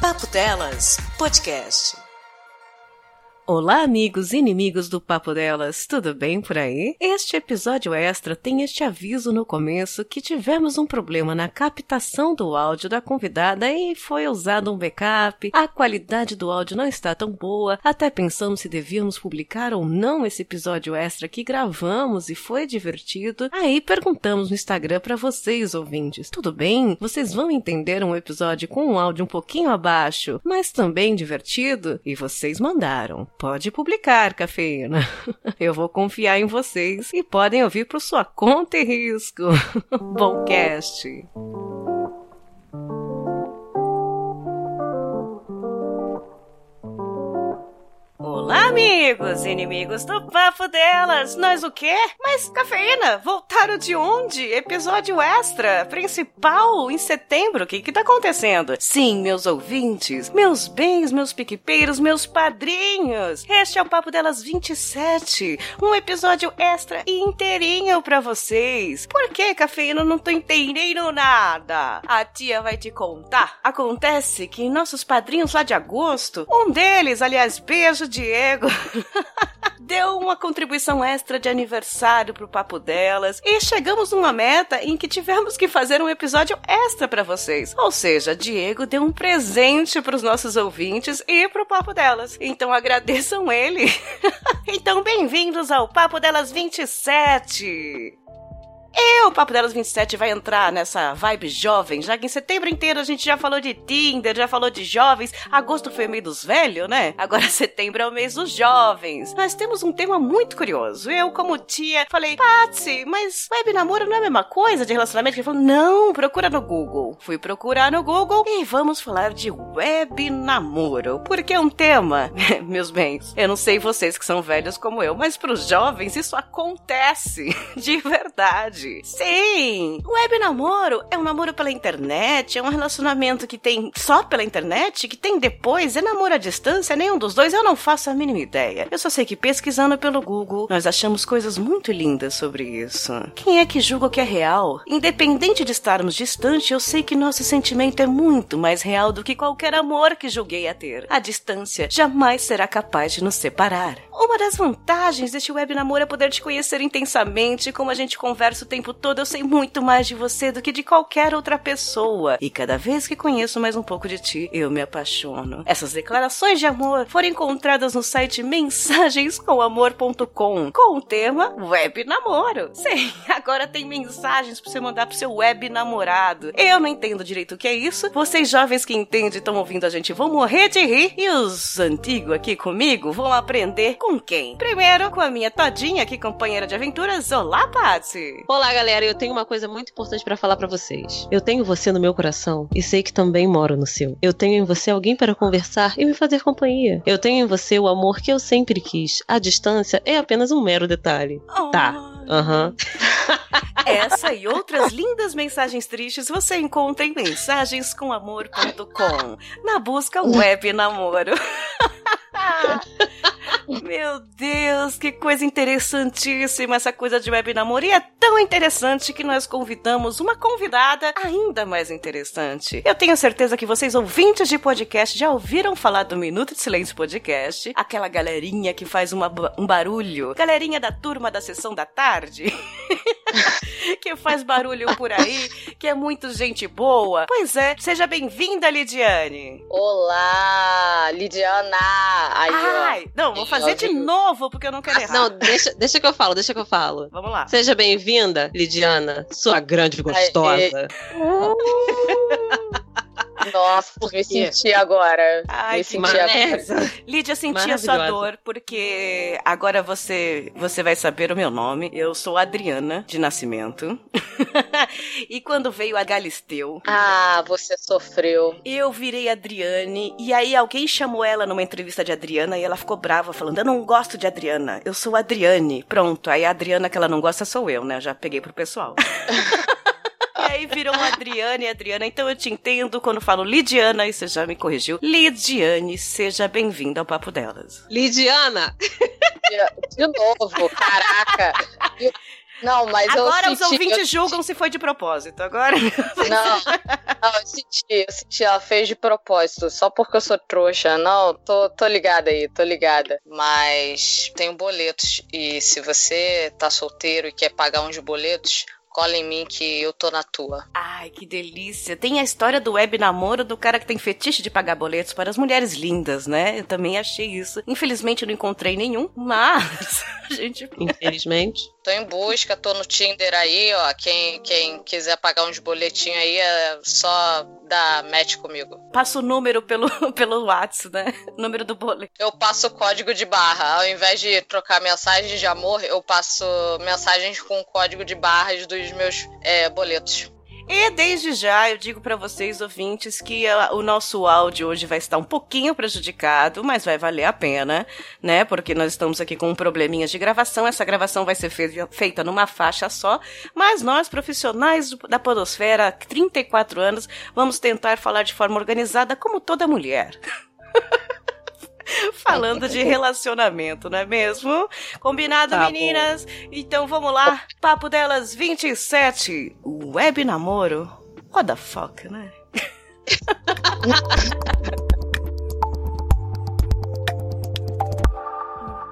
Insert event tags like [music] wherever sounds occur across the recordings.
Papo Delas Podcast. Olá, amigos e inimigos do Papo Delas, tudo bem por aí? Este episódio extra tem este aviso no começo que tivemos um problema na captação do áudio da convidada e foi usado um backup. A qualidade do áudio não está tão boa, até pensamos se devíamos publicar ou não esse episódio extra que gravamos e foi divertido. Aí perguntamos no Instagram para vocês, ouvintes: tudo bem? Vocês vão entender um episódio com um áudio um pouquinho abaixo, mas também divertido? E vocês mandaram. Pode publicar, cafeína. [laughs] Eu vou confiar em vocês e podem ouvir por sua conta e risco. [laughs] Bom cast. Olá, amigos inimigos do Papo Delas! Nós o quê? Mas, cafeína, voltaram de onde? Episódio extra, principal, em setembro, o que que tá acontecendo? Sim, meus ouvintes, meus bens, meus piquepeiros, meus padrinhos! Este é o Papo Delas 27, um episódio extra inteirinho pra vocês. Por que, cafeína, não tô entendendo nada? A tia vai te contar. Acontece que nossos padrinhos lá de agosto, um deles, aliás, beijo, Diego, [laughs] deu uma contribuição extra de aniversário pro papo delas e chegamos numa meta em que tivemos que fazer um episódio extra para vocês. Ou seja, Diego deu um presente para os nossos ouvintes e pro papo delas. Então agradeçam ele. [laughs] então bem-vindos ao Papo Delas 27. E o Papo Delas 27 vai entrar nessa vibe jovem, já que em setembro inteiro a gente já falou de Tinder, já falou de jovens. Agosto foi o dos velhos, né? Agora [laughs] setembro é o mês dos jovens. Nós temos um tema muito curioso. Eu, como tia, falei, Patsy, mas web namoro não é a mesma coisa de relacionamento? Ele falou, não, procura no Google. Fui procurar no Google e vamos falar de web namoro. Porque é um tema, [laughs] meus bens, eu não sei vocês que são velhos como eu, mas para os jovens isso acontece [laughs] de verdade. Sim! Web namoro é um namoro pela internet, é um relacionamento que tem só pela internet, que tem depois, é namoro à distância, nenhum dos dois, eu não faço a mínima ideia. Eu só sei que pesquisando pelo Google, nós achamos coisas muito lindas sobre isso. Quem é que julga o que é real? Independente de estarmos distantes, eu sei que nosso sentimento é muito mais real do que qualquer amor que julguei a ter. A distância jamais será capaz de nos separar. Uma das vantagens deste web namoro é poder te conhecer intensamente, como a gente conversa tempo todo, eu sei muito mais de você do que de qualquer outra pessoa. E cada vez que conheço mais um pouco de ti, eu me apaixono. Essas declarações de amor foram encontradas no site mensagenscomamor.com com o tema web namoro. Sim, agora tem mensagens para você mandar pro seu web namorado. Eu não entendo direito o que é isso. Vocês jovens que entendem estão ouvindo a gente vão morrer de rir. E os antigos aqui comigo vão aprender com com quem? Primeiro, com a minha todinha aqui, companheira de aventuras. Olá, Patsy! Olá, galera. Eu tenho uma coisa muito importante para falar para vocês. Eu tenho você no meu coração e sei que também moro no seu. Eu tenho em você alguém para conversar e me fazer companhia. Eu tenho em você o amor que eu sempre quis. A distância é apenas um mero detalhe. Oh. Tá. Aham. Uhum. [laughs] Essa e outras lindas mensagens tristes você encontra em mensagenscomamor.com na busca web namoro. [laughs] [laughs] Meu Deus, que coisa interessantíssima essa coisa de web namoro. E é tão interessante que nós convidamos uma convidada ainda mais interessante. Eu tenho certeza que vocês, ouvintes de podcast, já ouviram falar do Minuto de Silêncio Podcast. Aquela galerinha que faz uma, um barulho. Galerinha da turma da sessão da tarde. [laughs] que faz barulho por aí, que é muito gente boa. Pois é, seja bem-vinda, Lidiane. Olá, Lidiana. Ai, Ai não, vou fazer de novo porque eu não quero errar. Não, deixa, deixa que eu falo, deixa que eu falo. Vamos lá. Seja bem-vinda, Lidiana, sua grande gostosa. Nossa, me senti agora. Ai, me senti agora. Lídia, senti a sua dor, porque agora você, você vai saber o meu nome. Eu sou Adriana, de nascimento. [laughs] e quando veio a Galisteu. Ah, você sofreu. Eu virei Adriane, e aí alguém chamou ela numa entrevista de Adriana e ela ficou brava, falando: Eu não gosto de Adriana, eu sou Adriane. Pronto, aí a Adriana que ela não gosta sou eu, né? Eu já peguei pro pessoal. [laughs] E aí virou Adriane e Adriana. Então eu te entendo quando falo Lidiana e você já me corrigiu. Lidiane, seja bem-vinda ao Papo Delas. Lidiana! De, novo, caraca. Não, mas Agora os ouvintes eu... julgam se foi de propósito. Agora. Não, não, eu senti, eu senti, ela fez de propósito, só porque eu sou trouxa. Não, tô, tô ligada aí, tô ligada. Mas tenho boletos. E se você tá solteiro e quer pagar uns boletos, cola em mim que eu tô na tua. Ai, que delícia. Tem a história do web namoro do cara que tem fetiche de pagar boletos para as mulheres lindas, né? Eu também achei isso. Infelizmente não encontrei nenhum, mas [laughs] a gente. Infelizmente. Tô em busca, tô no Tinder aí, ó. Quem, quem quiser pagar uns boletinhos aí é só dar match comigo. Passa o número pelo, [laughs] pelo WhatsApp, né? O número do boleto. Eu passo o código de barra. Ao invés de trocar mensagens de amor, eu passo mensagens com o código de barras dos meus é, boletos. E desde já eu digo para vocês, ouvintes, que o nosso áudio hoje vai estar um pouquinho prejudicado, mas vai valer a pena, né? Porque nós estamos aqui com probleminhas de gravação. Essa gravação vai ser feita, feita numa faixa só, mas nós, profissionais da Podosfera, 34 anos, vamos tentar falar de forma organizada como toda mulher. [laughs] [laughs] falando de relacionamento, não é mesmo? Combinado, tá meninas? Bom. Então vamos lá. Papo delas 27. Web namoro. What the fuck, né? [laughs]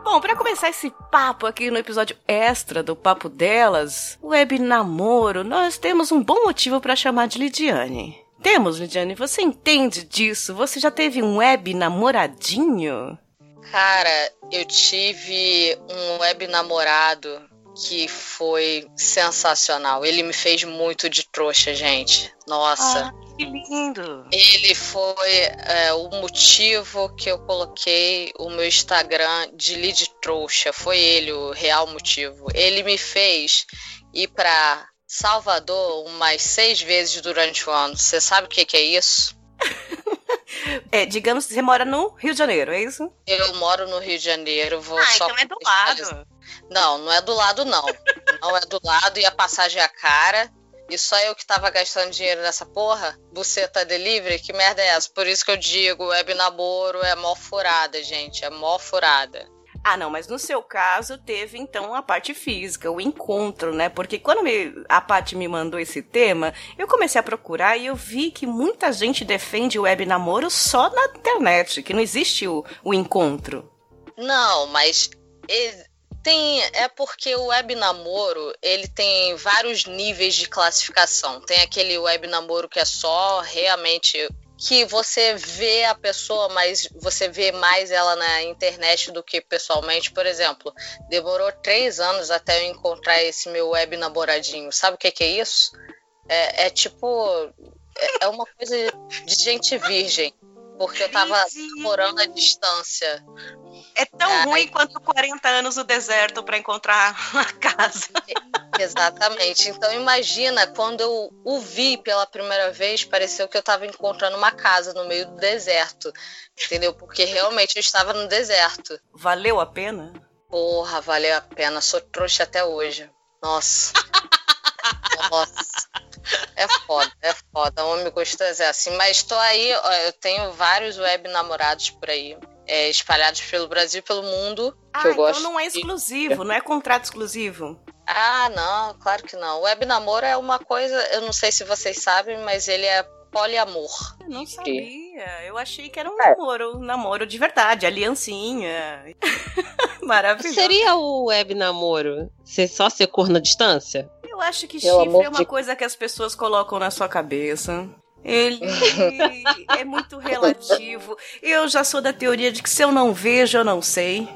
Bom, para começar esse papo aqui no episódio extra do Papo Delas, web namoro, nós temos um bom motivo para chamar de Lidiane. Temos, Lidiane, você entende disso? Você já teve um web namoradinho? Cara, eu tive um web namorado que foi sensacional. Ele me fez muito de trouxa, gente. Nossa. Ah, que lindo! Ele foi é, o motivo que eu coloquei o meu Instagram de lead trouxa. Foi ele o real motivo. Ele me fez ir para Salvador umas seis vezes durante o ano. Você sabe o que, que é isso? [laughs] é, digamos que você mora no Rio de Janeiro, é isso? Eu moro no Rio de Janeiro. Vou ah, só então é do lado. Não, não é do lado, não. não é do lado e a passagem é cara. E só eu que tava gastando dinheiro nessa porra? Buceta delivery? Que merda é essa? Por isso que eu digo, web namoro é mó furada, gente. É mó furada. Ah, não, mas no seu caso teve então a parte física, o encontro, né? Porque quando me, a Paty me mandou esse tema, eu comecei a procurar e eu vi que muita gente defende o web namoro só na internet, que não existe o, o encontro. Não, mas tem é porque o web namoro ele tem vários níveis de classificação. Tem aquele web namoro que é só realmente que você vê a pessoa, mas você vê mais ela na internet do que pessoalmente. Por exemplo, demorou três anos até eu encontrar esse meu web namoradinho. Sabe o que, que é isso? É, é tipo. É, é uma coisa de gente virgem. Porque eu tava morando à distância. É tão é, ruim quanto 40 anos no deserto para encontrar [laughs] a casa. Exatamente. Então imagina quando eu o vi pela primeira vez, pareceu que eu estava encontrando uma casa no meio do deserto. Entendeu? Porque realmente eu estava no deserto. Valeu a pena? Porra, valeu a pena. Sou trouxa até hoje. Nossa. [laughs] Nossa. É foda, é foda. Homem gostoso é assim. Mas tô aí, eu tenho vários web namorados por aí é, espalhados pelo Brasil e pelo mundo. Ah, que eu então gosto não é exclusivo, não é contrato exclusivo. Ah, não, claro que não. O web namoro é uma coisa, eu não sei se vocês sabem, mas ele é poliamor. Eu não sabia. Eu achei que era um é. namoro, um namoro de verdade, aliancinha. [laughs] Maravilhoso. Seria o web namoro ser só ser cor na distância? Eu acho que Pelo chifre é uma de... coisa que as pessoas colocam na sua cabeça. Ele [laughs] é muito relativo. Eu já sou da teoria de que se eu não vejo, eu não sei.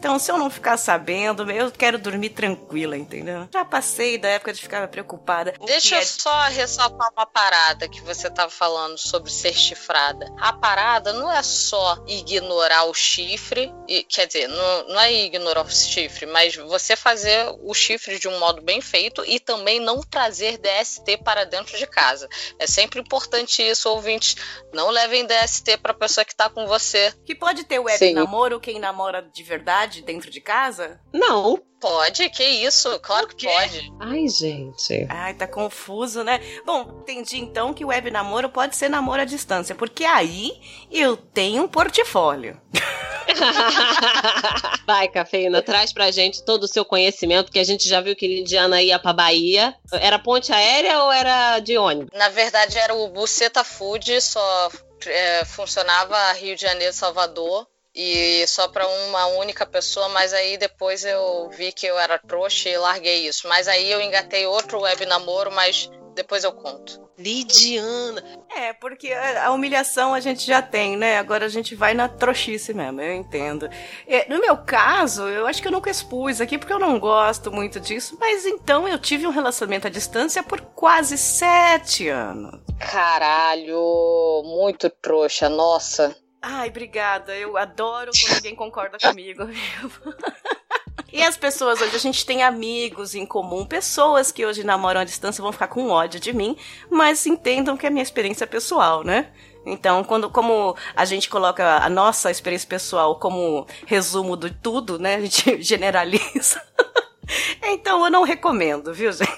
Então, se eu não ficar sabendo, eu quero dormir tranquila, entendeu? Já passei da época de ficar preocupada. Deixa eu é... só ressaltar uma parada que você estava falando sobre ser chifrada. A parada não é só ignorar o chifre, e, quer dizer, não, não é ignorar o chifre, mas você fazer o chifre de um modo bem feito e também não trazer DST para dentro de casa. É sempre importante isso, ouvintes. Não levem DST para a pessoa que está com você. Que pode ter web Sim. namoro, quem namora de verdade pode dentro de casa? Não. Pode, que isso? Claro que pode. Ai, gente. Ai, tá confuso, né? Bom, entendi então que o web namoro pode ser namoro à distância, porque aí eu tenho um portfólio. [laughs] Vai, cafeína, traz pra gente todo o seu conhecimento, que a gente já viu que Lidiana ia pra Bahia. Era ponte aérea ou era de ônibus? Na verdade, era o Buceta Food, só é, funcionava Rio de Janeiro, Salvador e só para uma única pessoa, mas aí depois eu vi que eu era trouxa e larguei isso. Mas aí eu engatei outro web namoro, mas depois eu conto. Lidiana. É, porque a humilhação a gente já tem, né? Agora a gente vai na trouxice mesmo, eu entendo. É, no meu caso, eu acho que eu nunca expus aqui porque eu não gosto muito disso, mas então eu tive um relacionamento à distância por quase sete anos. Caralho, muito trouxa, nossa. Ai, obrigada. Eu adoro quando alguém concorda comigo. [laughs] E as pessoas hoje, a gente tem amigos em comum, pessoas que hoje namoram à distância vão ficar com ódio de mim, mas entendam que é minha experiência pessoal, né? Então, quando, como a gente coloca a nossa experiência pessoal como resumo de tudo, né? A gente [laughs] generaliza. [laughs] então, eu não recomendo, viu, gente?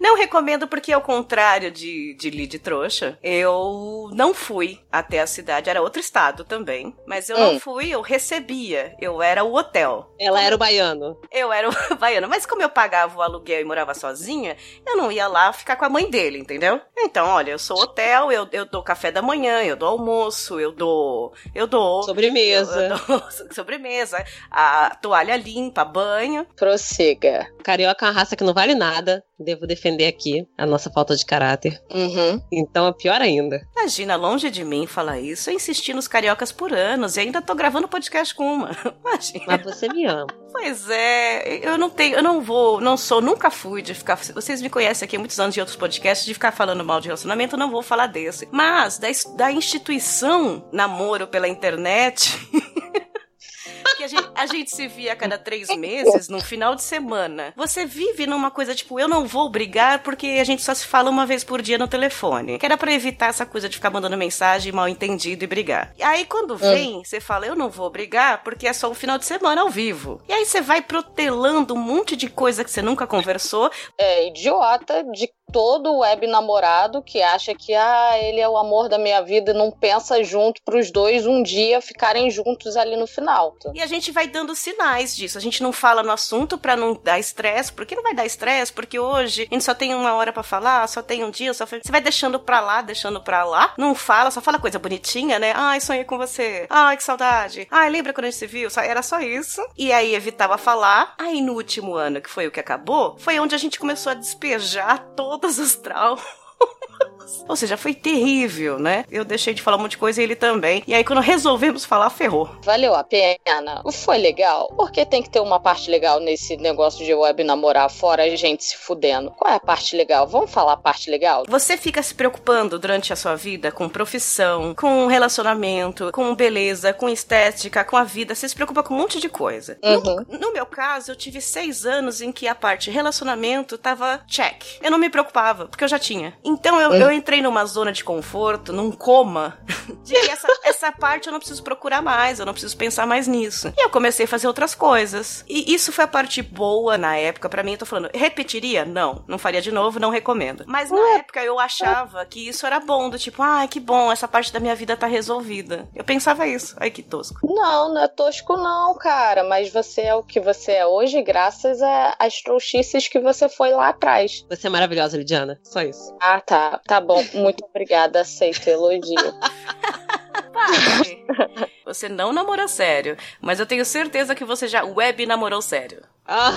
Não recomendo porque, ao contrário de, de Lid Trouxa, eu não fui até a cidade. Era outro estado também. Mas eu hum. não fui, eu recebia. Eu era o hotel. Ela era o baiano. Eu era o [laughs] baiano. Mas como eu pagava o aluguel e morava sozinha, eu não ia lá ficar com a mãe dele, entendeu? Então, olha, eu sou hotel, eu, eu dou café da manhã, eu dou almoço, eu dou. Eu dou. Sobremesa. Eu, eu dou [laughs] sobremesa. A toalha limpa, banho. Prossiga. Carioca é uma raça que não vale nada. Devo defender aqui a nossa falta de caráter. Uhum. Então é pior ainda. Imagina, longe de mim falar isso. Eu insisti nos cariocas por anos e ainda tô gravando podcast com uma. [laughs] Imagina. Mas você me ama. Pois é, eu não tenho, eu não vou, não sou, nunca fui de ficar. Vocês me conhecem aqui há muitos anos de outros podcasts, de ficar falando mal de relacionamento, eu não vou falar desse. Mas da, da instituição namoro pela internet. [laughs] que a gente, a gente se via a cada três meses, num final de semana. Você vive numa coisa tipo, eu não vou brigar porque a gente só se fala uma vez por dia no telefone. Que era pra evitar essa coisa de ficar mandando mensagem mal entendido e brigar. E aí, quando hum. vem, você fala, eu não vou brigar porque é só um final de semana ao vivo. E aí você vai protelando um monte de coisa que você nunca conversou. É idiota de todo web namorado que acha que ah, ele é o amor da minha vida e não pensa junto para os dois um dia ficarem juntos ali no final. E a gente vai dando sinais disso. A gente não fala no assunto para não dar estresse, porque não vai dar estresse, porque hoje a gente só tem uma hora para falar, só tem um dia, só você vai deixando pra lá, deixando pra lá, não fala, só fala coisa bonitinha, né? Ai, sonhei com você. Ai, que saudade. Ai, lembra quando a gente se viu? Era só isso. E aí evitava falar. Aí no último ano, que foi o que acabou, foi onde a gente começou a despejar todo todas as traumas. [laughs] Ou seja, foi terrível, né? Eu deixei de falar um monte de coisa e ele também. E aí, quando resolvemos falar, ferrou. Valeu a pena. Foi legal. Porque tem que ter uma parte legal nesse negócio de web namorar, fora a gente se fudendo. Qual é a parte legal? Vamos falar a parte legal? Você fica se preocupando durante a sua vida com profissão, com relacionamento, com beleza, com estética, com a vida. Você se preocupa com um monte de coisa. Uhum. No, no meu caso, eu tive seis anos em que a parte relacionamento tava check. Eu não me preocupava, porque eu já tinha. Então eu, uhum. eu entrei numa zona de conforto, num coma, [laughs] de que essa, essa parte eu não preciso procurar mais, eu não preciso pensar mais nisso. E eu comecei a fazer outras coisas. E isso foi a parte boa na época para mim. Eu tô falando, repetiria? Não, não faria de novo, não recomendo. Mas na época eu achava que isso era bom, do tipo, ah, que bom, essa parte da minha vida tá resolvida. Eu pensava isso. Ai, que tosco. Não, não é tosco não, cara, mas você é o que você é hoje graças às trouxices que você foi lá atrás. Você é maravilhosa, Lidiana. Só isso. Ah, tá. Tá bom. Muito obrigada, aceito o elogio. [laughs] você não namora sério, mas eu tenho certeza que você já web namorou sério. Ah.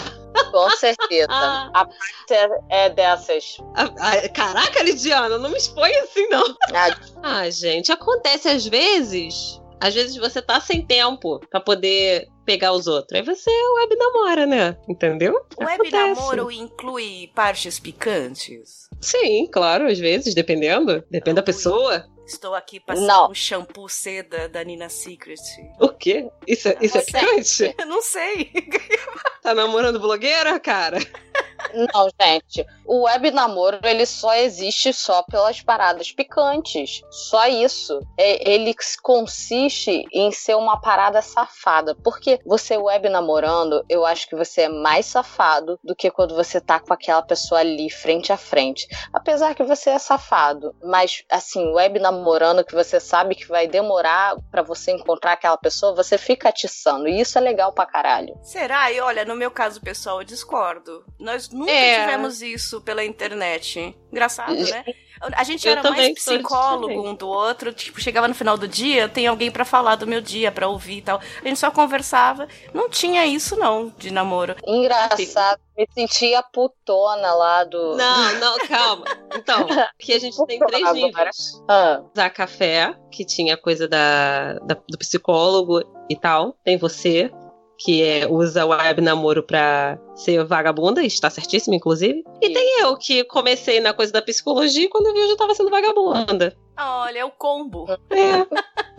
Com certeza. Ah. A parte é, é dessas. Ah, caraca, Lidiana, não me expõe assim, não. Ah. ah, gente, acontece às vezes. Às vezes você tá sem tempo para poder pegar os outros. Aí você web namora, né? Entendeu? O web namoro inclui partes picantes? Sim, claro, às vezes, dependendo. Depende da pessoa. Estou aqui passando não. um shampoo seda da Nina Secret. O quê? Isso, é, isso é picante? [laughs] Eu não sei. Tá namorando blogueira, cara? [laughs] Não, gente. O web namoro, ele só existe só pelas paradas picantes. Só isso. É, ele consiste em ser uma parada safada. Porque você web namorando, eu acho que você é mais safado do que quando você tá com aquela pessoa ali frente a frente. Apesar que você é safado, mas assim, web namorando que você sabe que vai demorar para você encontrar aquela pessoa, você fica atiçando. E isso é legal pra caralho. Será? E olha, no meu caso pessoal, eu discordo. Nós nunca é. tivemos isso pela internet. Engraçado, né? A gente eu era mais psicólogo um do outro, tipo, chegava no final do dia, tem alguém para falar do meu dia, para ouvir e tal. A gente só conversava. Não tinha isso, não, de namoro. Engraçado. Me sentia putona lá do. Não, não, calma. Então, aqui a gente tem três níveis. Ah. Da café, que tinha coisa da, da, do psicólogo e tal. Tem você, que é, usa o web namoro pra ser vagabunda, está certíssimo, inclusive. E tem eu, que comecei na coisa da psicologia e quando eu vi eu já tava sendo vagabunda. Olha, é o combo. É. [laughs]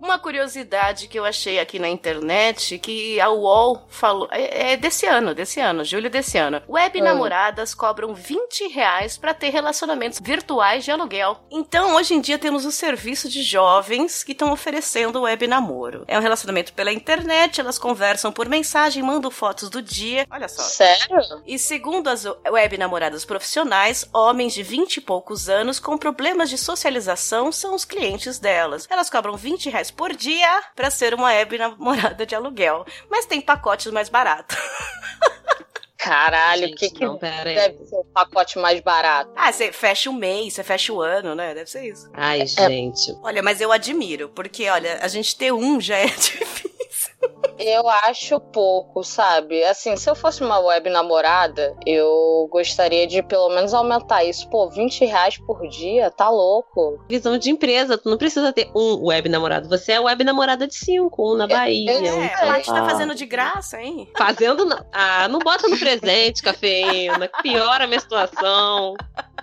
Uma curiosidade que eu achei aqui na internet, que a UOL falou, é, é desse ano, desse ano, julho desse ano. Web hum. namoradas cobram 20 reais pra ter relacionamentos virtuais de aluguel. Então, hoje em dia, temos o serviço de jovens que estão oferecendo web namoro. É um relacionamento pela internet, elas conversam por mensagem, mandam fotos do dia. Olha só. Sério? E segundo as web namoradas profissionais, homens de 20 e poucos anos com problemas de socialização são os clientes delas. Elas cobram 20 reais reais por dia para ser uma web namorada de aluguel. Mas tem pacotes mais baratos. [laughs] Caralho, o que, que não, deve aí. ser o pacote mais barato? Ah, você fecha o mês, você fecha o ano, né? Deve ser isso. Ai, é. gente. Olha, mas eu admiro, porque, olha, a gente ter um já é [laughs] difícil. Eu acho pouco, sabe? Assim, se eu fosse uma web namorada, eu gostaria de pelo menos aumentar isso. Pô, 20 reais por dia, tá louco. Visão de empresa, tu não precisa ter um web namorado. Você é web namorada de cinco, um na Bahia. É, um é, a gente tá fazendo de graça, hein? Fazendo. Ah, não bota no presente, cafeína. [laughs] Piora a minha situação.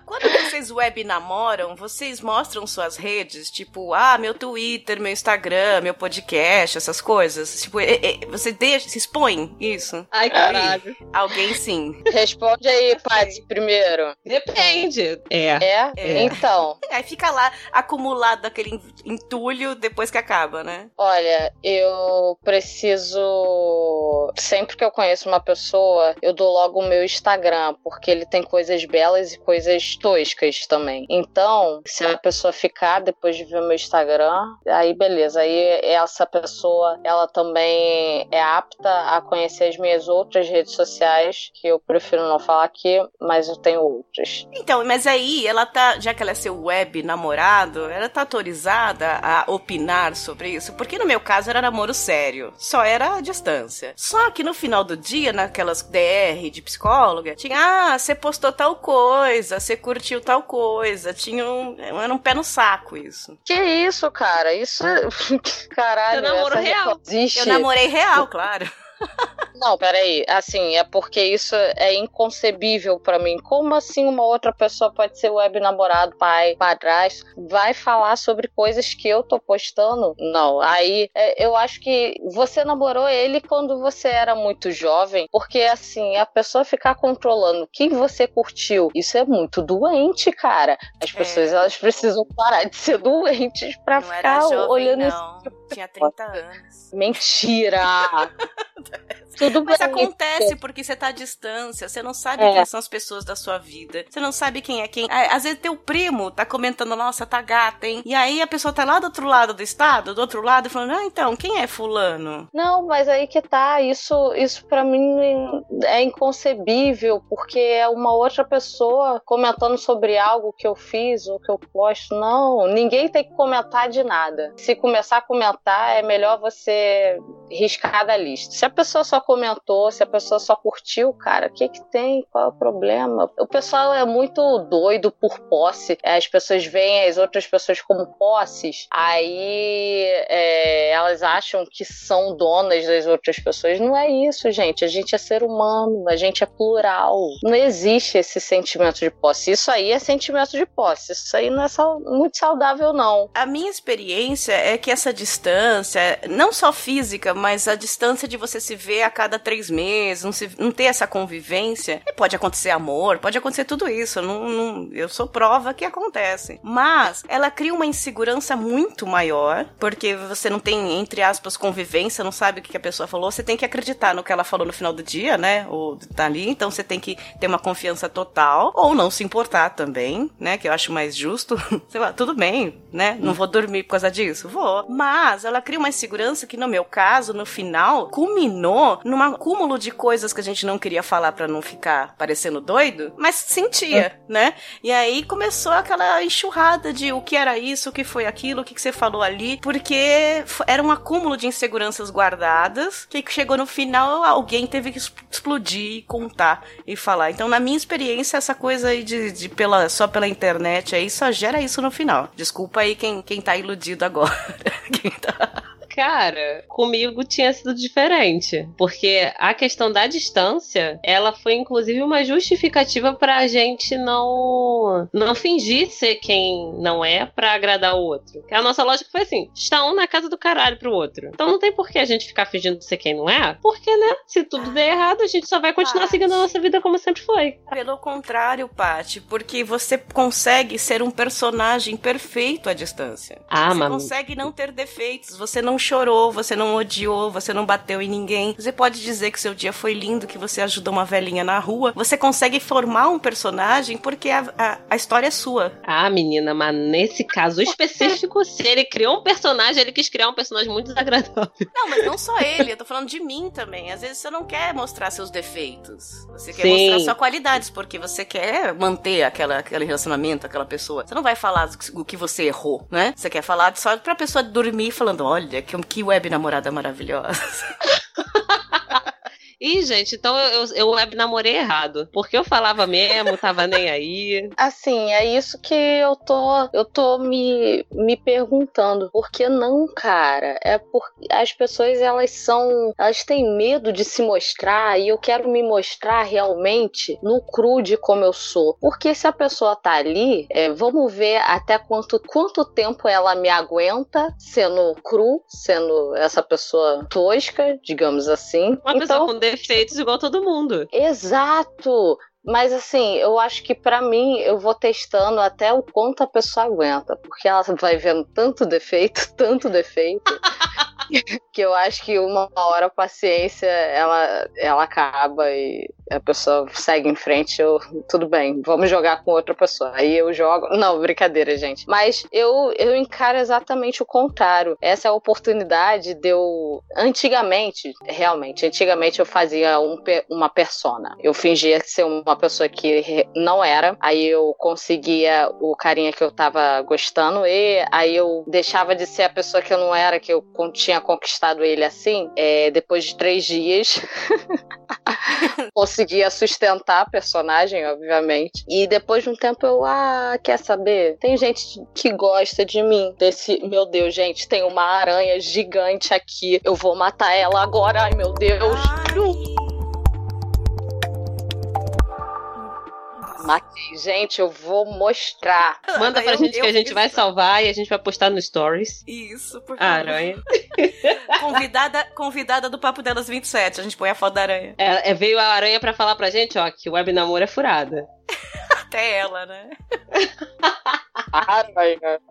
Quando vocês web namoram, vocês mostram suas redes, tipo, ah, meu Twitter, meu Instagram, meu podcast, essas coisas. Tipo, é, é, você deixa, se expõe isso? Ai, caralho. Alguém sim. Responde aí, Paty, primeiro. Depende. É. é. É? Então. [laughs] Aí fica lá acumulado aquele entulho depois que acaba, né? Olha, eu preciso. Sempre que eu conheço uma pessoa, eu dou logo o meu Instagram, porque ele tem coisas belas e coisas toscas também. Então, se a pessoa ficar depois de ver meu Instagram, aí beleza. Aí essa pessoa, ela também é apta a conhecer as minhas outras redes sociais, que eu prefiro não falar aqui, mas eu tenho outras. Então, mas aí ela tá, já que ela é seu web namorado, ela tá autorizada a opinar sobre isso? Porque no meu caso era namoro sério, só era a distância. Só que no final do dia, naquelas DR de psicóloga, tinha, ah, você postou tal coisa, você curtiu tal coisa. Tinha um. Era um pé no saco isso. Que isso, cara? Isso é. [laughs] Caralho. Eu namoro real. Eu namorei real, claro. Não, peraí. Assim, é porque isso é inconcebível para mim. Como assim uma outra pessoa pode ser web namorado, pai, padrasto, vai falar sobre coisas que eu tô postando? Não. Aí é, eu acho que você namorou ele quando você era muito jovem, porque assim, a pessoa ficar controlando quem você curtiu, isso é muito doente, cara. As é. pessoas é. elas precisam parar de ser [laughs] doentes para ficar jovem, olhando não. Tipo Tinha 30 anos. Mentira! [laughs] Tudo Mas bem. acontece porque você tá à distância, você não sabe é. quem são as pessoas da sua vida, você não sabe quem é quem. Às vezes teu primo tá comentando, nossa, tá gata, hein? E aí a pessoa tá lá do outro lado do estado, do outro lado, falando, ah, então, quem é fulano? Não, mas aí que tá, isso, isso para mim é inconcebível, porque é uma outra pessoa comentando sobre algo que eu fiz ou que eu posto. Não, ninguém tem que comentar de nada. Se começar a comentar, é melhor você riscar da lista. Se a pessoa só comentou, se a pessoa só curtiu, cara, o que que tem? Qual é o problema? O pessoal é muito doido por posse. As pessoas veem as outras pessoas como posses, aí é, elas acham que são donas das outras pessoas. Não é isso, gente. A gente é ser humano, a gente é plural. Não existe esse sentimento de posse. Isso aí é sentimento de posse. Isso aí não é muito saudável, não. A minha experiência é que essa distância, não só física, mas a distância de você se ver a cada três meses, não, se, não ter essa convivência, pode acontecer amor, pode acontecer tudo isso. Não, não, eu sou prova que acontece. Mas ela cria uma insegurança muito maior, porque você não tem, entre aspas, convivência, não sabe o que a pessoa falou, você tem que acreditar no que ela falou no final do dia, né? Ou tá ali, então você tem que ter uma confiança total, ou não se importar também, né? Que eu acho mais justo. [laughs] Sei lá, tudo bem, né? Não vou dormir por causa disso? Vou. Mas ela cria uma insegurança que, no meu caso, no final, culminou num acúmulo de coisas que a gente não queria falar para não ficar parecendo doido, mas sentia, é. né? E aí começou aquela enxurrada de o que era isso, o que foi aquilo, o que, que você falou ali, porque era um acúmulo de inseguranças guardadas que chegou no final, alguém teve que explodir e contar e falar. Então, na minha experiência, essa coisa aí de, de pela, só pela internet aí só gera isso no final. Desculpa aí quem, quem tá iludido agora. [laughs] quem tá cara, comigo tinha sido diferente. Porque a questão da distância, ela foi inclusive uma justificativa pra gente não, não fingir ser quem não é pra agradar o outro. A nossa lógica foi assim: está um na casa do caralho pro outro. Então não tem por que a gente ficar fingindo ser quem não é. Porque, né? Se tudo der errado, a gente só vai continuar seguindo a nossa vida como sempre foi. Pelo contrário, Paty, porque você consegue ser um personagem perfeito à distância. Ah, você consegue não ter defeitos, você não chorou, você não odiou, você não bateu em ninguém. Você pode dizer que seu dia foi lindo, que você ajudou uma velhinha na rua. Você consegue formar um personagem porque a, a, a história é sua. Ah, menina, mas nesse caso específico, se ele criou um personagem, ele quis criar um personagem muito desagradável. Não, mas não só ele, eu tô falando de mim também. Às vezes você não quer mostrar seus defeitos. Você quer Sim. mostrar só qualidades, porque você quer manter aquela, aquele relacionamento, aquela pessoa. Você não vai falar o que você errou, né? Você quer falar só pra pessoa dormir falando, olha, que que web namorada maravilhosa. [laughs] Ih, gente, então eu, eu web namorei errado. Porque eu falava mesmo, tava nem aí. [laughs] Assim, é isso que eu tô, eu tô me, me perguntando. Por que não, cara? É porque as pessoas, elas são. Elas têm medo de se mostrar e eu quero me mostrar realmente no cru de como eu sou. Porque se a pessoa tá ali, é, vamos ver até quanto, quanto tempo ela me aguenta sendo cru, sendo essa pessoa tosca, digamos assim. Uma então, pessoa com defeitos igual todo mundo. Exato! Mas assim, eu acho que para mim eu vou testando até o quanto a pessoa aguenta, porque ela vai vendo tanto defeito, [laughs] tanto defeito, [laughs] que eu acho que uma hora a paciência ela, ela acaba e a pessoa segue em frente, eu, tudo bem, vamos jogar com outra pessoa. Aí eu jogo. Não, brincadeira, gente. Mas eu, eu encaro exatamente o contrário. Essa é oportunidade de eu. Antigamente, realmente, antigamente eu fazia um, uma persona. Eu fingia ser uma pessoa que não era. Aí eu conseguia o carinha que eu tava gostando e aí eu deixava de ser a pessoa que eu não era, que eu tinha conquistado ele assim. É, depois de três dias. [laughs] conseguia sustentar a personagem, obviamente. E depois de um tempo eu, ah, quer saber? Tem gente que gosta de mim. Desse, meu Deus, gente, tem uma aranha gigante aqui. Eu vou matar ela agora. Ai, meu Deus. Ai. Matei. Gente, eu vou mostrar. Manda pra eu, gente eu, que a gente vai salvar e a gente vai postar no Stories. Isso, por favor. A aranha. [laughs] convidada, convidada do Papo Delas 27. A gente põe a foto da aranha. É, é, veio a aranha pra falar pra gente, ó, que o web namoro é furada. Até ela, né?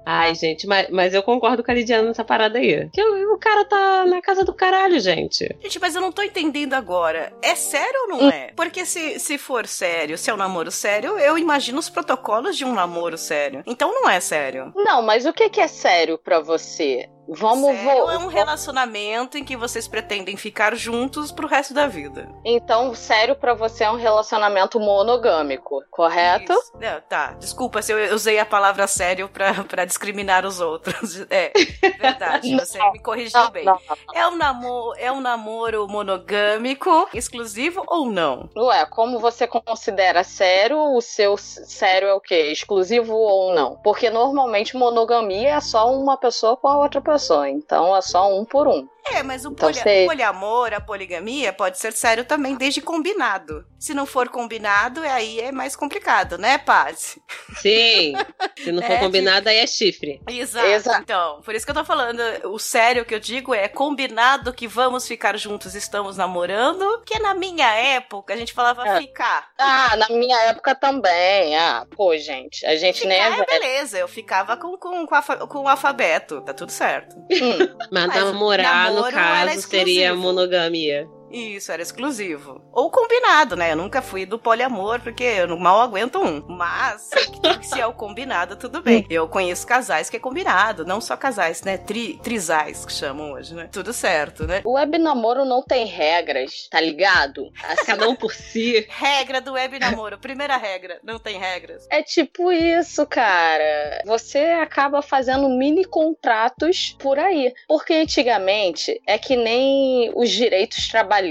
Ai, gente, mas, mas eu concordo com a Lidiana nessa parada aí. Que o, o, cara tá na casa do caralho, gente. Gente, mas eu não tô entendendo agora. É sério ou não hum. é? Porque se, se for sério, se é um namoro sério, eu imagino os protocolos de um namoro sério. Então não é sério. Não, mas o que, que é sério para você? Vamos Sério, é um relacionamento em que vocês pretendem ficar juntos pro resto da vida. Então, sério para você é um relacionamento monogâmico, correto? É, tá, desculpa se eu usei a palavra sério para discriminar os outros. [laughs] É, verdade, [laughs] você me corrigiu não, bem. Não, não. É um namoro, é um namoro monogâmico, exclusivo ou não? Ué, como você considera sério? O seu sério é o quê? Exclusivo ou não? Porque normalmente monogamia é só uma pessoa com a outra pessoa pessoa, então é só um por um. É, mas o, Então, poliamor, a poligamia, pode ser sério também desde combinado. Se não for combinado, aí é mais complicado, né, Paz? Sim. Se não [laughs] for É, combinado, aí é chifre. Exato. Exato. Então, por isso que eu tô falando, o sério que eu digo é combinado que vamos ficar juntos, estamos namorando, que na minha época a gente falava É. ficar. Ah, na minha época também. Ah, pô, gente. A gente nem é Ficar é beleza, eu ficava com, com, com, alfa- com o alfabeto, tá tudo certo. Hum, Mas, Mas namorar, no caso, seria exclusivo. Isso, era exclusivo. Ou combinado, né? Eu nunca fui do poliamor, porque eu não- mal aguento um. Mas, se é o combinado, tudo bem. [laughs] Eu conheço casais que é combinado, não só casais, né? Tri, trisais, que chamam hoje, né? Tudo certo, né? o web namoro não tem regras, tá ligado? Cada um por si. [laughs] Regra do web namoro. Primeira regra, não tem regras. É tipo isso, cara. Você acaba fazendo mini contratos por aí. Porque antigamente é que nem os direitos trabalhistas.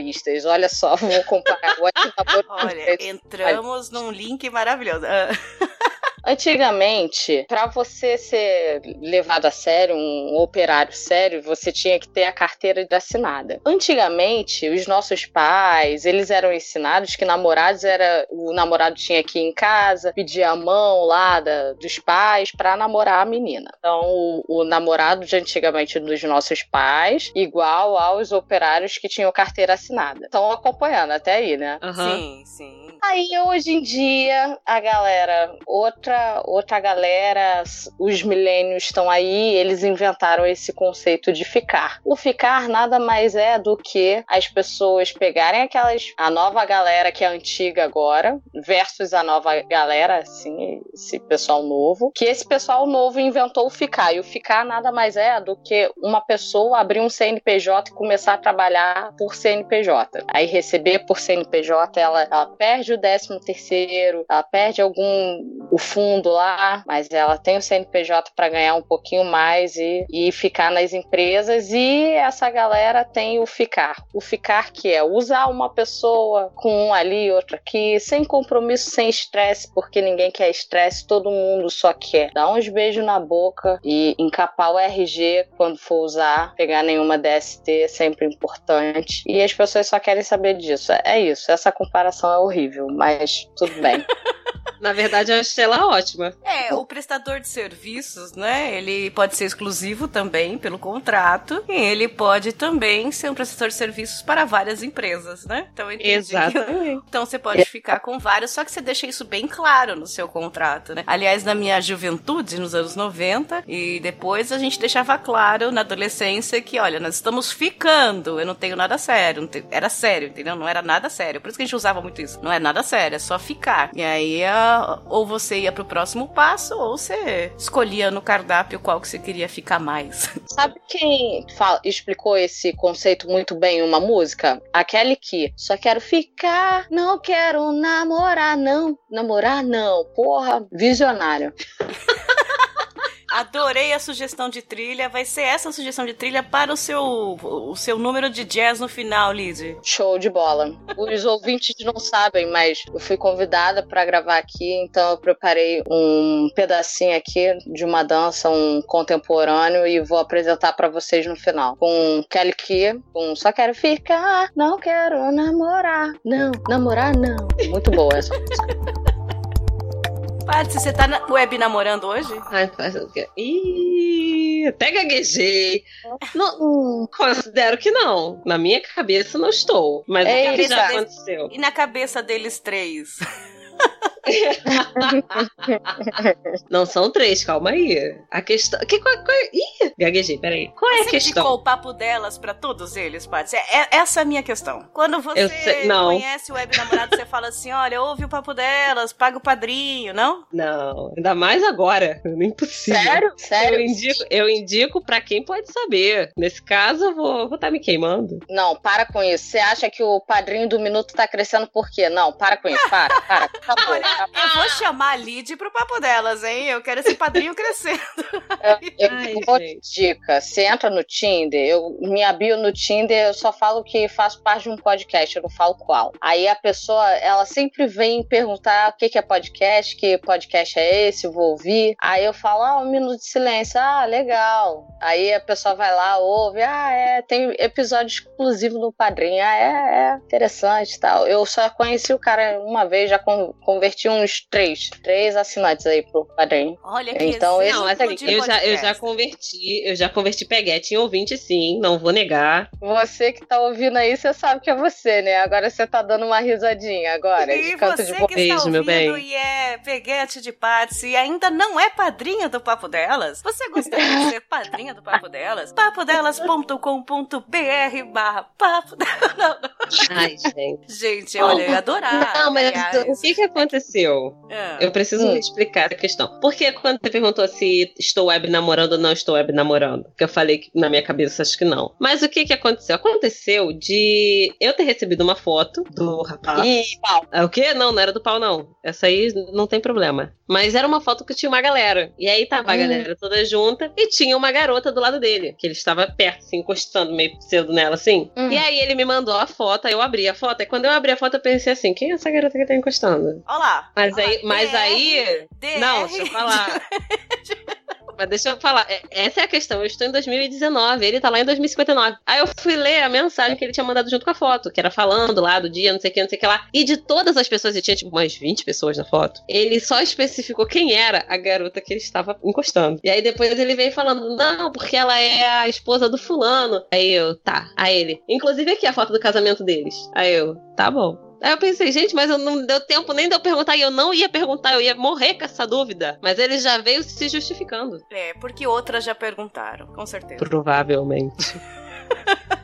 Olha só, vou comparar. Os Olha, entramos num link maravilhoso. [laughs] Antigamente, para você ser levado a sério, um operário sério, você tinha que ter a carteira de assinada. Antigamente, os nossos pais, eles eram ensinados que namorados era o namorado tinha que ir em casa, pedir a mão lá da- dos pais para namorar a menina. Então, o, o namorado de antigamente dos nossos pais, igual aos operários que tinham carteira assinada. Estão acompanhando até aí, né? Aham. Sim, sim. Aí hoje em dia a galera, outra outra galera, os milênios estão aí, eles inventaram esse conceito de ficar. O ficar nada mais é do que as pessoas pegarem aquelas a nova galera que é antiga agora versus a nova galera, assim, esse pessoal novo, que esse pessoal novo inventou o ficar. E o ficar nada mais é do que uma pessoa abrir um CNPJ e começar a trabalhar por CNPJ. Aí receber por CNPJ, ela, ela perde o 13 terceiro, ela perde algum o fundo lá, mas ela tem o CNPJ para ganhar um pouquinho mais e, e ficar nas empresas e essa galera tem o ficar. O ficar que é usar uma pessoa com um ali, outro aqui, sem compromisso, sem estresse, porque ninguém quer estresse, todo mundo só quer dar uns beijos na boca e encapar o RG quando for usar, pegar nenhuma DST, é sempre importante. E as pessoas só querem saber disso. É isso, essa comparação é horrível, mas tudo bem. [laughs] Na verdade, eu achei ela ótima. É, o prestador de serviços, né? Ele pode ser exclusivo também pelo contrato. E ele pode também ser um prestador de serviços para várias empresas, né? Então, eu entendi que- Exatamente. [laughs] Então você pode ficar com vários, só que você deixa isso bem claro no seu contrato, né? Aliás, na minha juventude, nos anos 90, e depois a gente deixava claro na adolescência que, olha, nós estamos ficando, eu não tenho nada sério. tenho- Era sério, entendeu? Não era nada sério. Por isso que a gente usava muito isso. Não é nada sério, é só ficar. E aí, ah, ou você ia pro próximo passo, ou você escolhia no cardápio qual que você queria ficar mais. [laughs] Sabe quem fala- explicou esse conceito muito bem em uma música? Aquele que só quero ficar, não quero namorar, não. Namorar, não. Porra, visionário. [laughs] Adorei a sugestão de trilha. Vai ser essa a sugestão de trilha para o seu, o seu número de jazz no final, Lizzie. Show de bola. Os [laughs] ouvintes não sabem, mas eu fui convidada para gravar aqui, então eu preparei um pedacinho aqui de uma dança, um contemporâneo, e vou apresentar para vocês no final. Com Kelly Key, com Só Quero Ficar, Não Quero Namorar. Não, namorar não. Muito boa essa música. [laughs] Paty, você tá na web namorando hoje? Ai, faz o quê? Ih, até gaguejei. Não, considero que não. Na minha cabeça não estou. Mas o que Eita. já aconteceu? E na cabeça deles três? [laughs] Não são três, calma aí. A questão. Que, qual, qual, ih, gaguejei, peraí. Qual é a Você questão? indicou o papo delas pra todos eles, Paty? É, é- essa é a minha questão. Quando você Eu sei- não. conhece o web namorado, você fala assim: olha, ouve o papo delas, paga o padrinho, não? Não, ainda mais agora. Impossível. Sério? Eu Sério? indico, eu indico pra quem pode saber. Nesse caso, eu vou estar vou tá me queimando. Não, para com isso. Você acha que o padrinho do minuto tá crescendo por quê? Não, para com isso. Para, para. Acabou. Olha, eu vou chamar a Lid pro papo delas, hein? Eu quero esse padrinho crescendo. Eu, eu [laughs] Ai, vou gente. dica. Você entra no Tinder, eu minha bio no Tinder, eu só falo que faço parte de um podcast, eu não falo qual. Aí a pessoa, ela sempre vem perguntar o que, que é podcast, que podcast é esse, vou ouvir. Aí eu falo, ah, um minuto de silêncio. Ah, legal. Aí a pessoa vai lá, ouve, ah, é, tem episódio exclusivo no Padrinho. Ah, é, é interessante e tal. Eu só conheci o cara uma vez, já con- converti uns três, três assinantes aí pro Padrinho. Olha que Então, esse- Não, assim, de eu já, eu já converti, eu já converti peguete em ouvinte, sim, não vou negar. Você que tá ouvindo aí, você sabe que é você, né? Agora você tá dando uma risadinha agora, E de canto você de que. Beijo, está meu ouvindo bem. e é peguete de Patsy e ainda não é padrinha do Papo Delas, você gostaria de ser padrinha do Papo Delas? [laughs] papodelas.com.br barra papo delas. Não, não. Ai, gente. Gente, olha, eu ia adorar. Não, mas o que que aconteceu? Ah. Eu preciso Hum. explicar essa questão. Porque quando você perguntou se estou web namorando ou não estou web namorando, que eu falei que na minha cabeça acho que não. Mas o que que aconteceu? Aconteceu de eu ter recebido uma foto do rapaz. Ih, pau. Ah, O quê? Não, não era do pau, não. Essa aí não tem problema. Mas era uma foto que tinha uma galera. E aí tava a Hum. galera toda junta e tinha uma garota do lado dele. Que ele estava perto, assim, encostando meio cedo nela, assim. Hum. E aí ele me mandou a foto, aí eu abri a foto. E quando eu abri a foto, eu pensei assim: quem é essa garota que tá encostando? Olha lá. Mas aí, mas DR, aí. DR. Não, deixa eu falar. [laughs] Mas deixa eu falar, é- essa é a questão. Eu estou em 2019, ele tá lá em 2059. Aí eu fui ler a mensagem que ele tinha mandado junto com a foto, que era falando lá do dia, não sei o que, não sei o que lá. E de todas as pessoas, e tinha tipo umas 20 pessoas na foto, ele só especificou quem era a garota que ele estava encostando. E aí depois ele veio falando, não, porque ela é a esposa do fulano. Aí eu, tá. Aí ele, inclusive aqui a foto do casamento deles. Aí eu, tá bom. Aí eu pensei, gente, mas eu não deu tempo nem de eu perguntar, e eu não ia perguntar, eu ia morrer com essa dúvida. Mas ele já veio se justificando. É, porque outras já perguntaram, com certeza. Provavelmente. [laughs]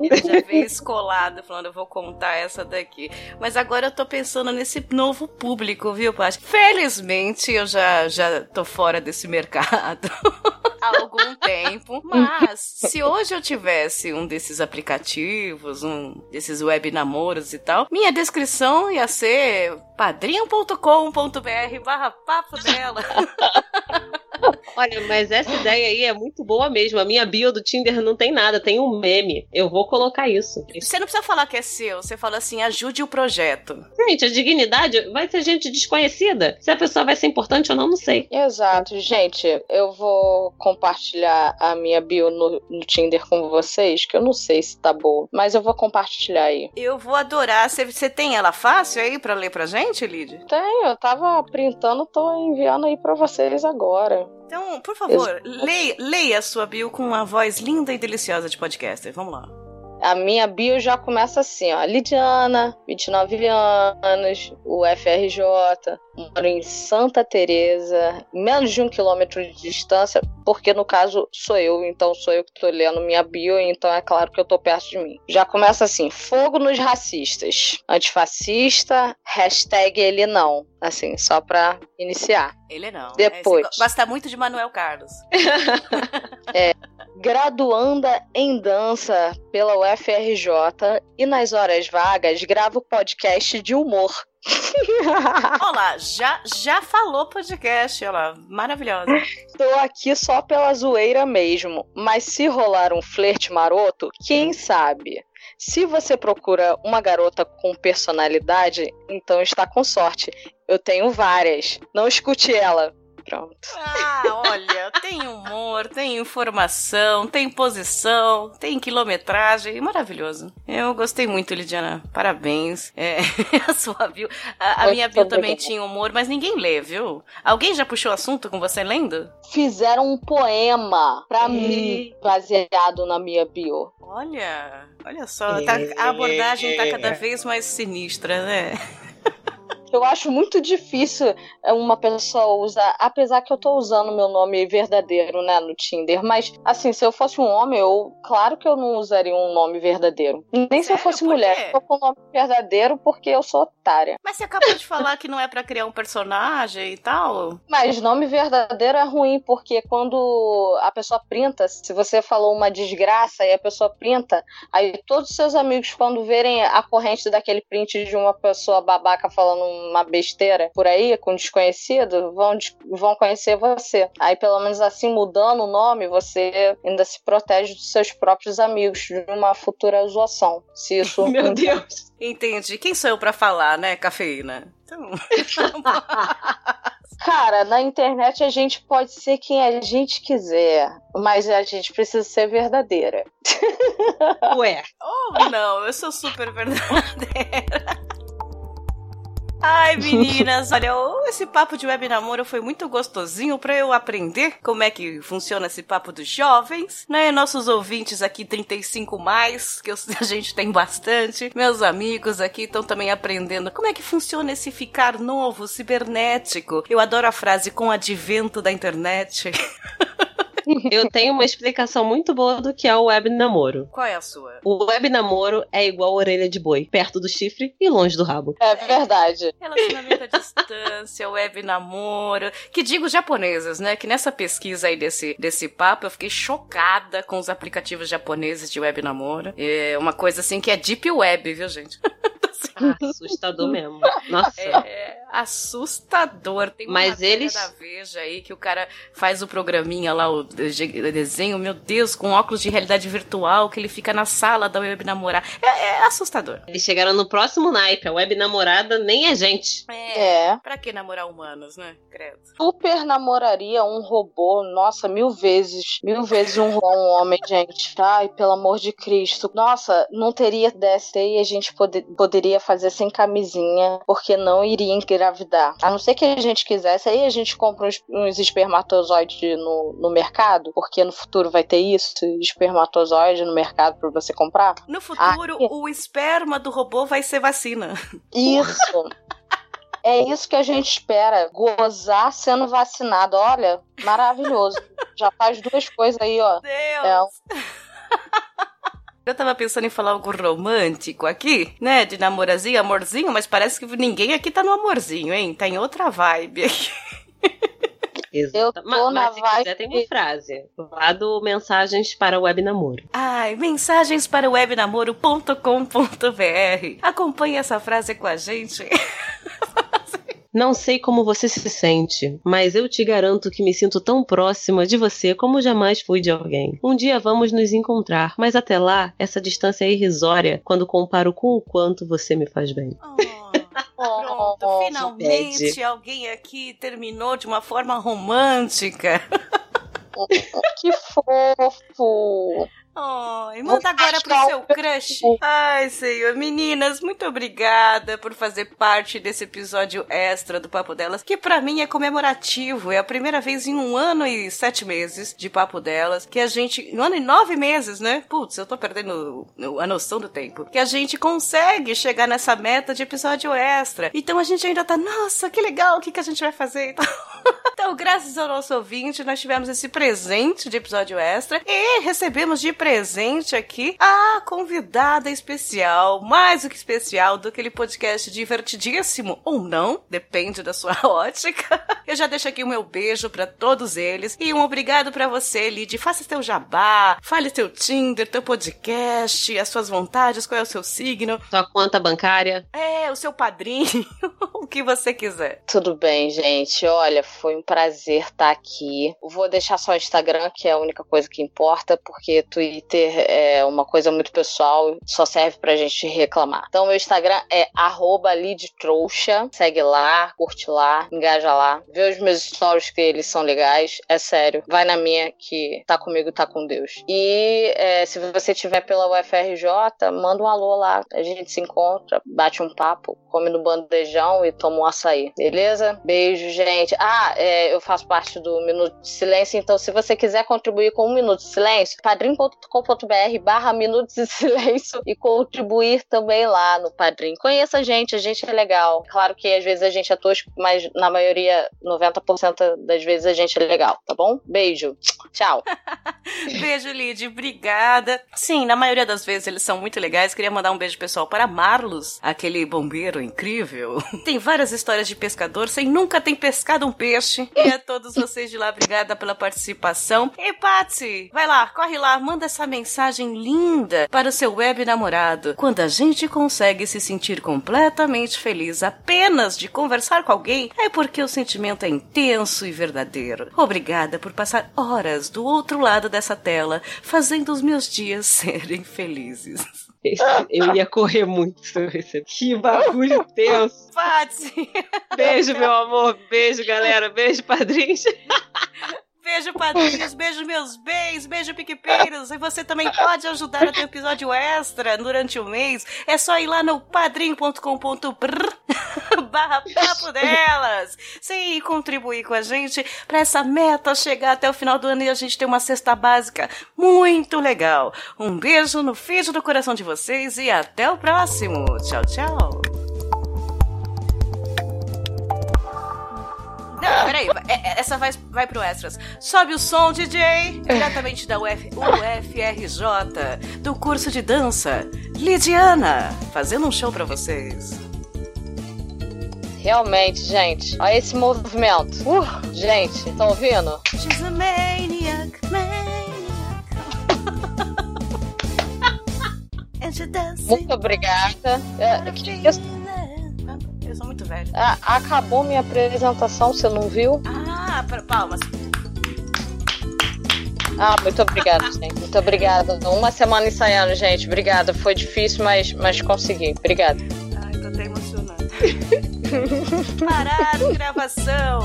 Ele já veio escolado, falando, eu vou contar essa daqui. Mas agora eu tô pensando nesse novo público, viu, Paty? Felizmente eu já, já tô fora desse mercado. [laughs] Há algum [laughs] tempo. Mas, se hoje eu tivesse um desses aplicativos, um desses web namoros e tal, minha descrição ia ser padrinho.com.br barra papo dela. [laughs] [laughs] Olha, mas essa ideia aí é muito boa mesmo. A minha bio do Tinder não tem nada, tem um meme. Eu vou colocar isso. Você não precisa falar que é seu, você fala assim, ajude o projeto. Gente, a dignidade vai ser gente desconhecida. Se a pessoa vai ser importante ou não, não sei. Exato, gente. Eu vou compartilhar a minha bio no, no Tinder com vocês, que eu não sei se tá boa, mas eu vou compartilhar aí. Eu vou adorar. Você, você tem ela fácil aí pra ler pra gente, Lid? Tenho, eu tava printando, tô enviando aí pra vocês agora. Então, por favor, leia, leia a sua bio com uma voz linda e deliciosa de podcaster. Vamos lá. A minha bio já começa assim, ó. Lidiana, 29 anos, UFRJ, moro em Santa Teresa, menos de um quilômetro de distância, porque no caso sou eu, então sou eu que tô lendo minha bio, então é claro que eu tô perto de mim. Já começa assim, fogo nos racistas, antifascista, hashtag ele não, assim, só pra iniciar. Ele não. Depois. É, gosta muito de Manuel Carlos. [laughs] [laughs] Graduanda em dança pela UFRJ e nas horas vagas gravo podcast de humor. [laughs] Olha lá, já, já falou podcast, olha lá, maravilhosa. Tô aqui só pela zoeira mesmo, mas se rolar um flerte maroto, quem sabe? Se você procura uma garota com personalidade, então está com sorte. Eu tenho várias. Não escute ela. Pronto. Ah, olha, tem humor, tem informação, tem posição, tem quilometragem, maravilhoso. Eu gostei muito, Lidiana, parabéns. É, [laughs] a sua bio, a, a minha bio também tinha humor, mas ninguém lê, viu? Alguém já puxou assunto com você lendo? Fizeram um poema pra Ih. mim, baseado na minha bio. Olha, olha só, tá- a abordagem tá cada vez mais sinistra, né? Eu acho muito difícil é, uma pessoa usar, apesar que eu tô usando meu nome verdadeiro, né, no Tinder, mas assim, se eu fosse um homem, eu, claro que eu não usaria um nome verdadeiro. Nem se eu Sério? fosse mulher, eu tô com o nome verdadeiro porque eu sou otária. Mas você acabou de falar que não é pra criar um personagem e tal. Mas nome verdadeiro é ruim, porque quando a pessoa printa, se você falou uma desgraça e a pessoa printa, aí todos os seus amigos, quando verem a corrente daquele print de uma pessoa babaca falando uma besteira por aí com um desconhecido, vão, vão conhecer você. Aí, pelo menos assim, mudando o nome, você ainda se protege dos seus próprios amigos de uma futura zoação. Se isso. [laughs] Meu Deus! Entendi. Quem sou eu pra falar, né, cafeína? Então. [laughs] Cara, na internet a gente pode ser quem a gente quiser, mas a gente precisa ser verdadeira. [laughs] Ué. Oh, não, eu sou super verdadeira. Ai, meninas, olha, esse papo de web namoro foi muito gostosinho para eu aprender como é que funciona esse papo dos jovens, né? Nossos ouvintes aqui 35 mais, que [laughs] a gente tem bastante. Meus amigos aqui estão também aprendendo como é que funciona esse ficar novo, cibernético. Eu adoro a frase com o advento da internet. [laughs] Eu tenho uma explicação muito boa do que é o web namoro. Qual é a sua? O web namoro é igual a orelha de boi, perto do chifre e longe do rabo. É verdade. Relacionamento à distância, web namoro. Que digo japoneses, né? Que nessa pesquisa aí desse, desse papo eu fiquei chocada com os aplicativos japoneses de web namoro. É uma coisa assim que é deep web, viu, gente? [laughs] Assustador mesmo. Nossa. É assustador. Tem uma Mas eles da Veja aí que o cara faz o programinha lá, o desenho, meu Deus, com óculos de realidade virtual, que ele fica na sala da web namorar. É, é assustador. Eles chegaram no próximo naipe. A web namorada nem é gente. É. é. Pra que namorar humanos, né? Credo. Super namoraria um robô, nossa, mil vezes. Mil vezes um, um homem, gente. Ai, pelo amor de Cristo. Nossa, não teria dessa e a gente poder, poderia fazer sem camisinha, porque não iria engravidar. A não ser que a gente quisesse, aí a gente compra uns, uns espermatozoides no, no mercado, porque no futuro vai ter isso, espermatozoide no mercado para você comprar. No futuro, ah, o esperma do robô vai ser vacina. Isso. [laughs] É isso que a gente espera, gozar sendo vacinado. Olha, maravilhoso. [laughs] Já faz duas coisas aí, ó. Deus. É. [laughs] Eu tava pensando em falar algo romântico aqui, né? De namorazinho, amorzinho, mas parece que ninguém aqui tá no amorzinho, hein? Tá em outra vibe aqui. Exato. Eu tô mas, na mas se vibe... quiser, tem uma frase lá do Mensagens para o Web Namoro. Ai, mensagens para o webnamoro.com.br. Acompanhe essa frase com a gente. [laughs] Não sei como você se sente, mas eu te garanto que me sinto tão próxima de você como jamais fui de alguém. Um dia vamos nos encontrar, mas até lá, essa distância é irrisória quando comparo com o quanto você me faz bem. Oh. [laughs] Pronto, finalmente alguém aqui terminou de uma forma romântica. [laughs] que fofo! Oh, e manda agora pro seu crush. Ai, senhor. Meninas, muito obrigada por fazer parte desse episódio extra do Papo Delas, que para mim é comemorativo. É a primeira vez em um ano e sete meses de Papo Delas que a gente. Um ano e nove meses, né? Putz, eu tô perdendo a noção do tempo. Que a gente consegue chegar nessa meta de episódio extra. Então a gente ainda tá, nossa, que legal, o que, que a gente vai fazer? Então, [laughs] então graças ao nosso ouvinte, nós tivemos esse presente de episódio extra e recebemos de presente aqui a convidada especial, mais do que especial, do aquele podcast divertidíssimo, ou não, depende da sua [laughs] ótica. Eu já deixo aqui o meu beijo para todos eles e um obrigado para você, Lid. Faça teu jabá, fale teu Tinder, teu podcast, as suas vontades, qual é o seu signo. Sua conta bancária. É, o seu padrinho, [laughs] o que você quiser. Tudo bem, gente. Olha, foi um prazer estar aqui. Vou deixar só o Instagram, que é a única coisa que importa, porque tu Twitter é uma coisa muito pessoal, só serve pra gente reclamar. Então, meu Instagram é @lidtrouxa. Segue lá, curte lá, engaja lá, vê os meus stories que eles são legais. É sério, vai na minha que tá comigo, tá com Deus. E é, se você tiver pela UFRJ, manda um alô lá, a gente se encontra, bate um papo, come no bandejão e toma um açaí, beleza? Beijo, gente. Ah, é, eu faço parte do Minuto de Silêncio, então se você quiser contribuir com um Minuto de Silêncio, padrim.com com.br barra Minutos de [laughs] Silêncio e contribuir também lá no Padrim. Conheça a gente, a gente é legal. Claro que às vezes a gente é tosco, mas na maioria, 90% das vezes a gente é legal, tá bom? Beijo. Tchau. [laughs] beijo, Lid. Obrigada. Sim, na maioria das vezes eles são muito legais. Queria mandar um beijo pessoal para Marlos, aquele bombeiro incrível. [laughs] Tem várias histórias de pescador sem nunca ter pescado um peixe. E a todos vocês de lá, obrigada pela participação. E Patsy, vai lá, corre lá, manda essa mensagem linda para o seu web namorado. Quando a gente consegue se sentir completamente feliz apenas de conversar com alguém, é porque o sentimento é intenso e verdadeiro. Obrigada por passar horas do outro lado dessa tela, fazendo os meus dias [laughs] serem felizes. Eu ia correr muito. Que bagulho tenso. Patsy! Beijo, meu amor. Beijo, galera. Beijo, padrinhos. [laughs] Beijo, padrinhos, beijo, meus bens, beijo, piquepeiros. E você também pode ajudar a ter episódio extra durante o mês. É só ir lá no padrim.com.br [laughs] barra papo delas. Sim, contribuir com a gente para essa meta chegar até o final do ano e a gente ter uma cesta básica muito legal. Um beijo no feed do coração de vocês e até o próximo. Tchau, tchau. Não, peraí, é, é, essa vai, vai pro Extras. Sobe o som, DJ, diretamente da Uf, UFRJ, do curso de dança. Lidiana, fazendo um show pra vocês. Realmente, gente. Olha esse movimento. Uh, gente, estão ouvindo? She's a maniac, maniac. [laughs] Muito obrigada. É, isso? Eu sou muito velha. Ah, acabou minha apresentação, você não viu? Ah, palmas. Ah, muito obrigada, gente. Muito obrigada. Uma semana ensaiando, gente. Obrigada. Foi difícil, mas, mas consegui. Obrigada. Ai, tô até emocionada. [laughs] Pararam gravação.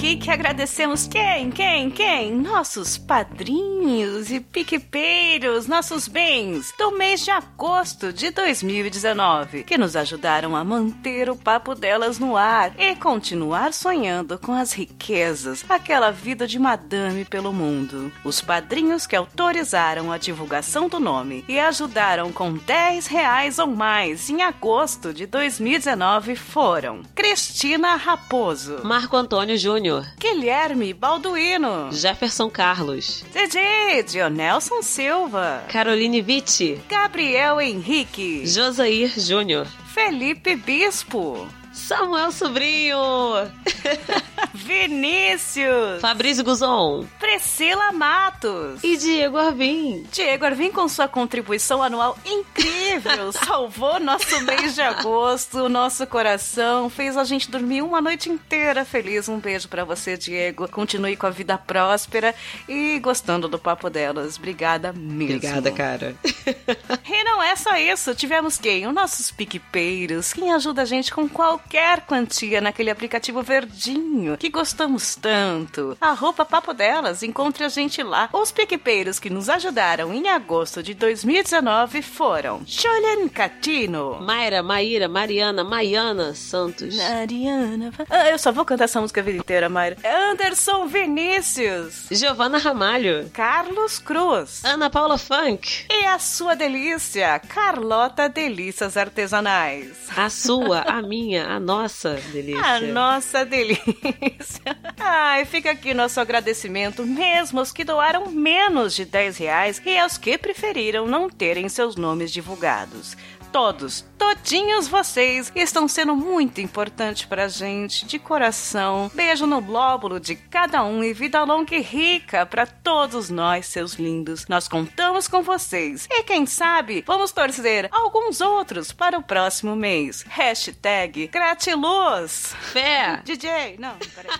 Aqui que agradecemos quem, quem, quem? Nossos padrinhos e piquepeiros, nossos bens do mês de agosto de 2019, que nos ajudaram a manter o papo delas no ar e continuar sonhando com as riquezas, aquela vida de madame pelo mundo. Os padrinhos que autorizaram a divulgação do nome e ajudaram com 10 reais ou mais em agosto de 2019 foram Cristina Raposo, Marco Antônio Júnior. Guilherme Balduino, Jefferson Carlos. Didi Dionelson Silva, Caroline Vitti. Gabriel Henrique, Josair Júnior. Felipe Bispo, Samuel Sobrinho. [laughs] Vinícius, Fabrício Guzon. Priscila Matos. E Diego Arvim. Diego Arvim, com sua contribuição anual incrível, [laughs] salvou nosso mês de agosto, nosso coração, fez a gente dormir uma noite inteira feliz. Um beijo pra você, Diego. Continue com a vida próspera e gostando do papo delas. Obrigada mesmo. Obrigada, cara. [laughs] E não é só isso, tivemos quem? Os nossos piquepeiros, quem ajuda a gente com qualquer quantia naquele aplicativo verdinho que gostamos tanto. A roupa papo delas, encontre a gente lá. Os piquepeiros que nos ajudaram em agosto de 2019 foram Julian Catino. Mayra, Maíra, Mariana, Maiana Santos. Mariana. Ah, eu só vou cantar essa música a vida inteira, Mayra. Anderson Vinícius. Giovana Ramalho. Carlos Cruz. Ana Paula Funk. E a sua delícia, Carlota Delícias Artesanais. A sua, a minha, a nossa delícia. A nossa delícia. [laughs] Ai, fica aqui nosso agradecimento, mesmo aos que doaram menos de 10 reais e aos que preferiram não terem seus nomes divulgados. Todos, todinhos vocês estão sendo muito importantes pra gente, de coração. Beijo no lóbulo de cada um e vida longa e rica pra todos nós, seus lindos. Nós contamos com vocês e quem sabe vamos torcer alguns outros para o próximo mês. Hashtag Gratiluz. Fé. DJ, não, peraí.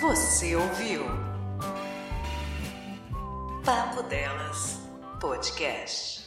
Você ouviu? Papo Delas Podcast.